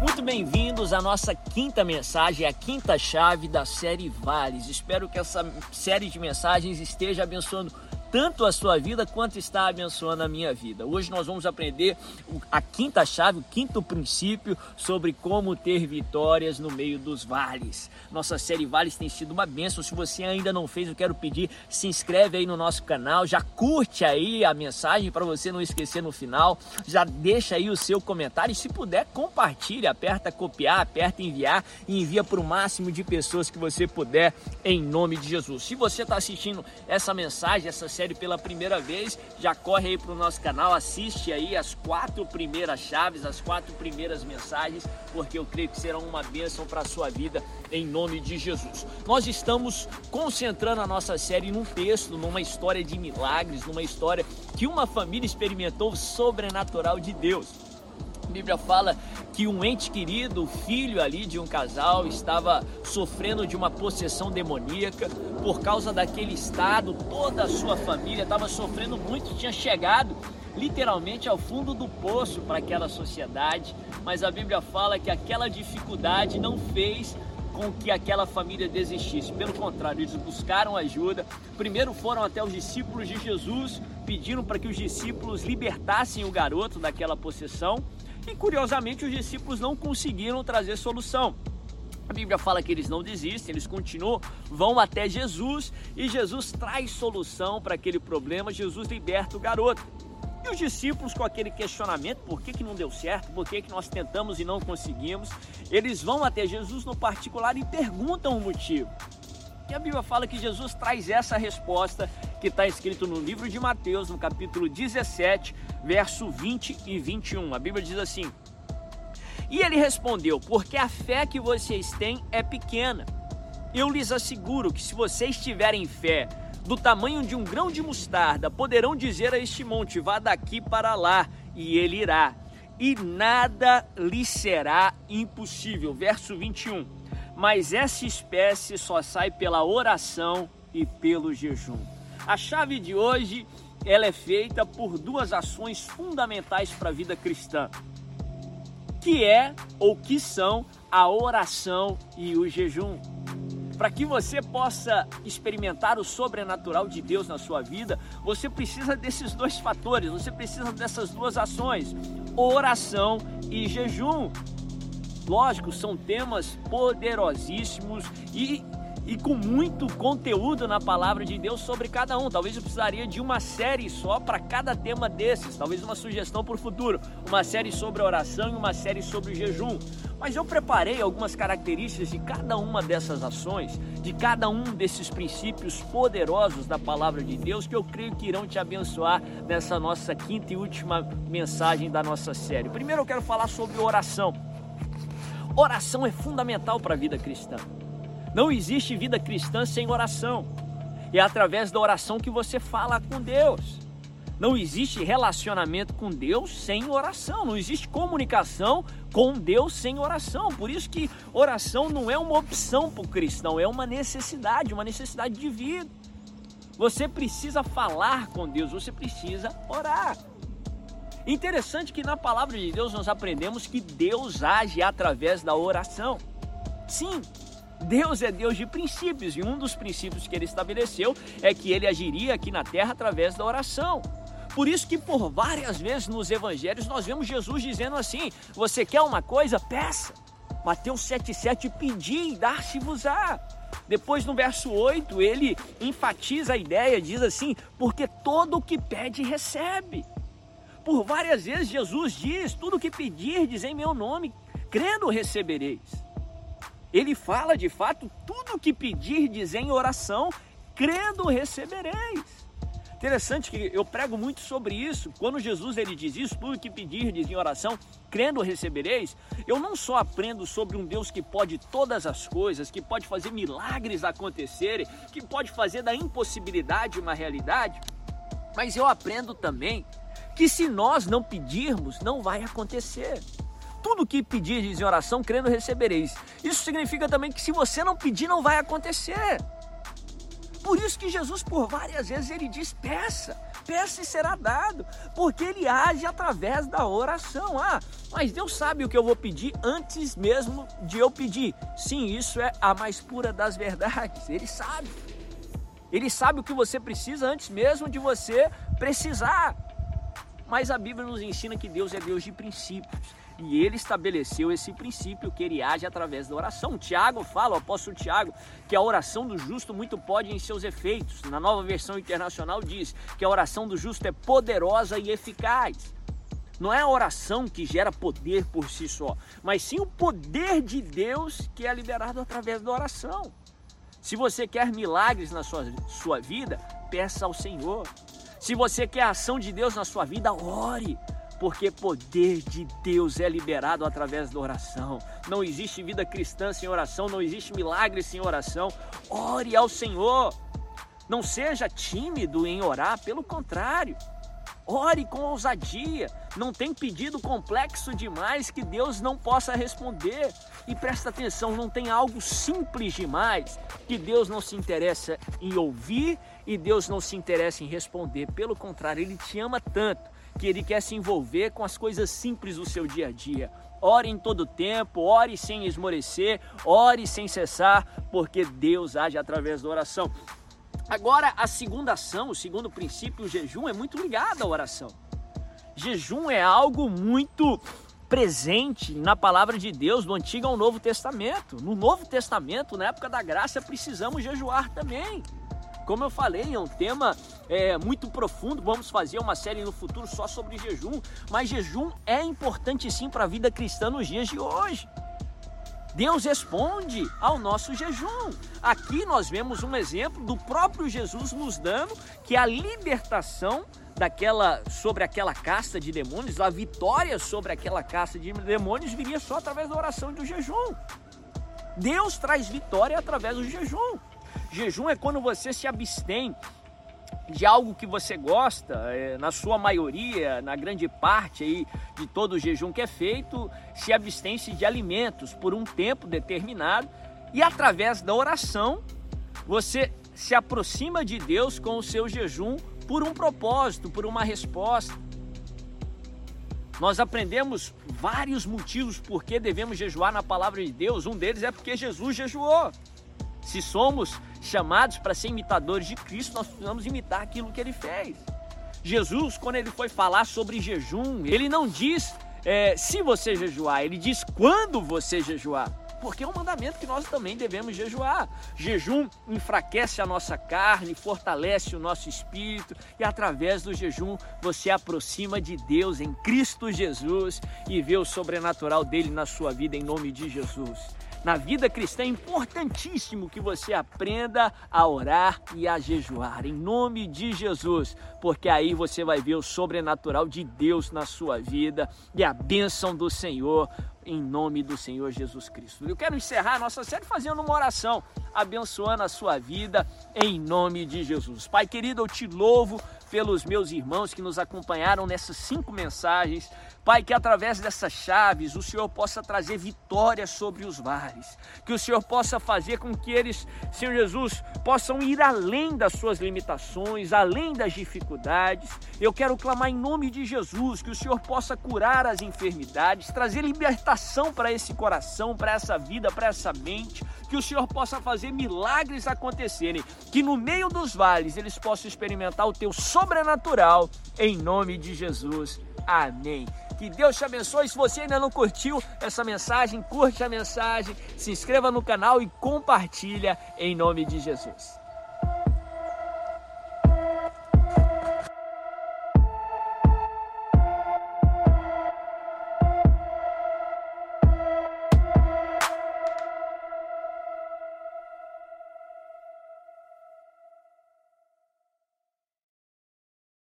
Muito bem-vindos à nossa quinta mensagem, a quinta chave da série Vales. Espero que essa série de mensagens esteja abençoando tanto a sua vida quanto está abençoando a minha vida. Hoje nós vamos aprender a quinta chave, o quinto princípio sobre como ter vitórias no meio dos vales. Nossa série Vales tem sido uma bênção. Se você ainda não fez, eu quero pedir, se inscreve aí no nosso canal, já curte aí a mensagem para você não esquecer no final, já deixa aí o seu comentário e se puder compartilhe, aperta copiar, aperta enviar e envia para o máximo de pessoas que você puder em nome de Jesus. Se você está assistindo essa mensagem, essa série série pela primeira vez, já corre aí para o nosso canal, assiste aí as quatro primeiras chaves, as quatro primeiras mensagens, porque eu creio que serão uma bênção para a sua vida em nome de Jesus. Nós estamos concentrando a nossa série num texto, numa história de milagres, numa história que uma família experimentou sobrenatural de Deus. Bíblia fala que um ente querido, o filho ali de um casal, estava sofrendo de uma possessão demoníaca por causa daquele estado, toda a sua família estava sofrendo muito, tinha chegado literalmente ao fundo do poço para aquela sociedade, mas a Bíblia fala que aquela dificuldade não fez com que aquela família desistisse. Pelo contrário, eles buscaram ajuda. Primeiro foram até os discípulos de Jesus, pediram para que os discípulos libertassem o garoto daquela possessão. E curiosamente, os discípulos não conseguiram trazer solução. A Bíblia fala que eles não desistem, eles continuam, vão até Jesus e Jesus traz solução para aquele problema. Jesus liberta o garoto. E os discípulos, com aquele questionamento: por que, que não deu certo? Por que, que nós tentamos e não conseguimos? Eles vão até Jesus no particular e perguntam o motivo. E a Bíblia fala que Jesus traz essa resposta que está escrito no livro de Mateus, no capítulo 17, verso 20 e 21. A Bíblia diz assim: E ele respondeu: Porque a fé que vocês têm é pequena. Eu lhes asseguro que se vocês tiverem fé do tamanho de um grão de mostarda, poderão dizer a este monte: Vá daqui para lá, e ele irá. E nada lhe será impossível. Verso 21 mas essa espécie só sai pela oração e pelo jejum. A chave de hoje ela é feita por duas ações fundamentais para a vida cristã, que é ou que são a oração e o jejum. Para que você possa experimentar o sobrenatural de Deus na sua vida, você precisa desses dois fatores, você precisa dessas duas ações: oração e jejum. Lógico, são temas poderosíssimos e, e com muito conteúdo na palavra de Deus sobre cada um. Talvez eu precisaria de uma série só para cada tema desses, talvez uma sugestão para o futuro, uma série sobre oração e uma série sobre jejum. Mas eu preparei algumas características de cada uma dessas ações, de cada um desses princípios poderosos da palavra de Deus que eu creio que irão te abençoar nessa nossa quinta e última mensagem da nossa série. Primeiro eu quero falar sobre oração. Oração é fundamental para a vida cristã. Não existe vida cristã sem oração. É através da oração que você fala com Deus. Não existe relacionamento com Deus sem oração. Não existe comunicação com Deus sem oração. Por isso que oração não é uma opção para o cristão, é uma necessidade, uma necessidade de vida. Você precisa falar com Deus, você precisa orar. Interessante que na palavra de Deus nós aprendemos que Deus age através da oração. Sim, Deus é Deus de princípios e um dos princípios que ele estabeleceu é que ele agiria aqui na terra através da oração. Por isso que por várias vezes nos evangelhos nós vemos Jesus dizendo assim: "Você quer uma coisa? Peça". Mateus 7:7 pedir e dar-se-vos-á. Depois no verso 8, ele enfatiza a ideia, diz assim: "Porque todo o que pede recebe". Por várias vezes Jesus diz: tudo que pedirdes em meu nome, crendo recebereis. Ele fala de fato: tudo que pedirdes em oração, crendo recebereis. Interessante que eu prego muito sobre isso. Quando Jesus ele diz isso, tudo que pedirdes em oração, crendo recebereis, eu não só aprendo sobre um Deus que pode todas as coisas, que pode fazer milagres acontecerem, que pode fazer da impossibilidade uma realidade, mas eu aprendo também que se nós não pedirmos, não vai acontecer. Tudo que pedirdes em oração, crendo, recebereis. Isso significa também que se você não pedir, não vai acontecer. Por isso que Jesus, por várias vezes, ele diz: peça, peça e será dado, porque ele age através da oração. Ah, mas Deus sabe o que eu vou pedir antes mesmo de eu pedir. Sim, isso é a mais pura das verdades. Ele sabe. Ele sabe o que você precisa antes mesmo de você precisar. Mas a Bíblia nos ensina que Deus é Deus de princípios. E ele estabeleceu esse princípio que ele age através da oração. Tiago fala, o apóstolo Tiago, que a oração do justo muito pode em seus efeitos. Na nova versão internacional diz que a oração do justo é poderosa e eficaz. Não é a oração que gera poder por si só, mas sim o poder de Deus que é liberado através da oração. Se você quer milagres na sua, sua vida, peça ao Senhor. Se você quer a ação de Deus na sua vida, ore porque poder de Deus é liberado através da oração. Não existe vida cristã sem oração, não existe milagre sem oração. Ore ao Senhor. Não seja tímido em orar, pelo contrário. Ore com ousadia. Não tem pedido complexo demais que Deus não possa responder. E presta atenção, não tem algo simples demais que Deus não se interessa em ouvir e Deus não se interessa em responder. Pelo contrário, Ele te ama tanto que Ele quer se envolver com as coisas simples do seu dia a dia. Ore em todo tempo, ore sem esmorecer, ore sem cessar, porque Deus age através da oração. Agora, a segunda ação, o segundo princípio, o jejum, é muito ligado à oração. Jejum é algo muito presente na palavra de Deus do Antigo ao Novo Testamento. No Novo Testamento, na época da graça, precisamos jejuar também. Como eu falei, é um tema é, muito profundo. Vamos fazer uma série no futuro só sobre jejum. Mas jejum é importante sim para a vida cristã nos dias de hoje. Deus responde ao nosso jejum. Aqui nós vemos um exemplo do próprio Jesus nos dando que a libertação daquela sobre aquela casta de demônios, a vitória sobre aquela casta de demônios viria só através da oração e do jejum. Deus traz vitória através do jejum. Jejum é quando você se abstém de algo que você gosta, é, na sua maioria, na grande parte aí de todo o jejum que é feito, se abstém-se de alimentos por um tempo determinado e através da oração você se aproxima de Deus com o seu jejum por um propósito, por uma resposta. Nós aprendemos vários motivos por que devemos jejuar na palavra de Deus. Um deles é porque Jesus jejuou. Se somos chamados para ser imitadores de Cristo, nós precisamos imitar aquilo que ele fez. Jesus, quando ele foi falar sobre jejum, ele não diz é, se você jejuar, ele diz quando você jejuar. Porque é um mandamento que nós também devemos jejuar. Jejum enfraquece a nossa carne, fortalece o nosso espírito, e através do jejum você aproxima de Deus em Cristo Jesus e vê o sobrenatural dele na sua vida em nome de Jesus. Na vida cristã é importantíssimo que você aprenda a orar e a jejuar em nome de Jesus, porque aí você vai ver o sobrenatural de Deus na sua vida e a bênção do Senhor em nome do Senhor Jesus Cristo. Eu quero encerrar a nossa série fazendo uma oração, abençoando a sua vida em nome de Jesus. Pai querido, eu te louvo pelos meus irmãos que nos acompanharam nessas cinco mensagens. Pai, que através dessas chaves o Senhor possa trazer vitória sobre os vales, que o Senhor possa fazer com que eles, Senhor Jesus, possam ir além das suas limitações, além das dificuldades. Eu quero clamar em nome de Jesus que o Senhor possa curar as enfermidades, trazer libertação para esse coração, para essa vida, para essa mente, que o Senhor possa fazer milagres acontecerem, que no meio dos vales eles possam experimentar o teu sobrenatural, em nome de Jesus. Amém. Que Deus te abençoe. Se você ainda não curtiu essa mensagem, curte a mensagem, se inscreva no canal e compartilha em nome de Jesus.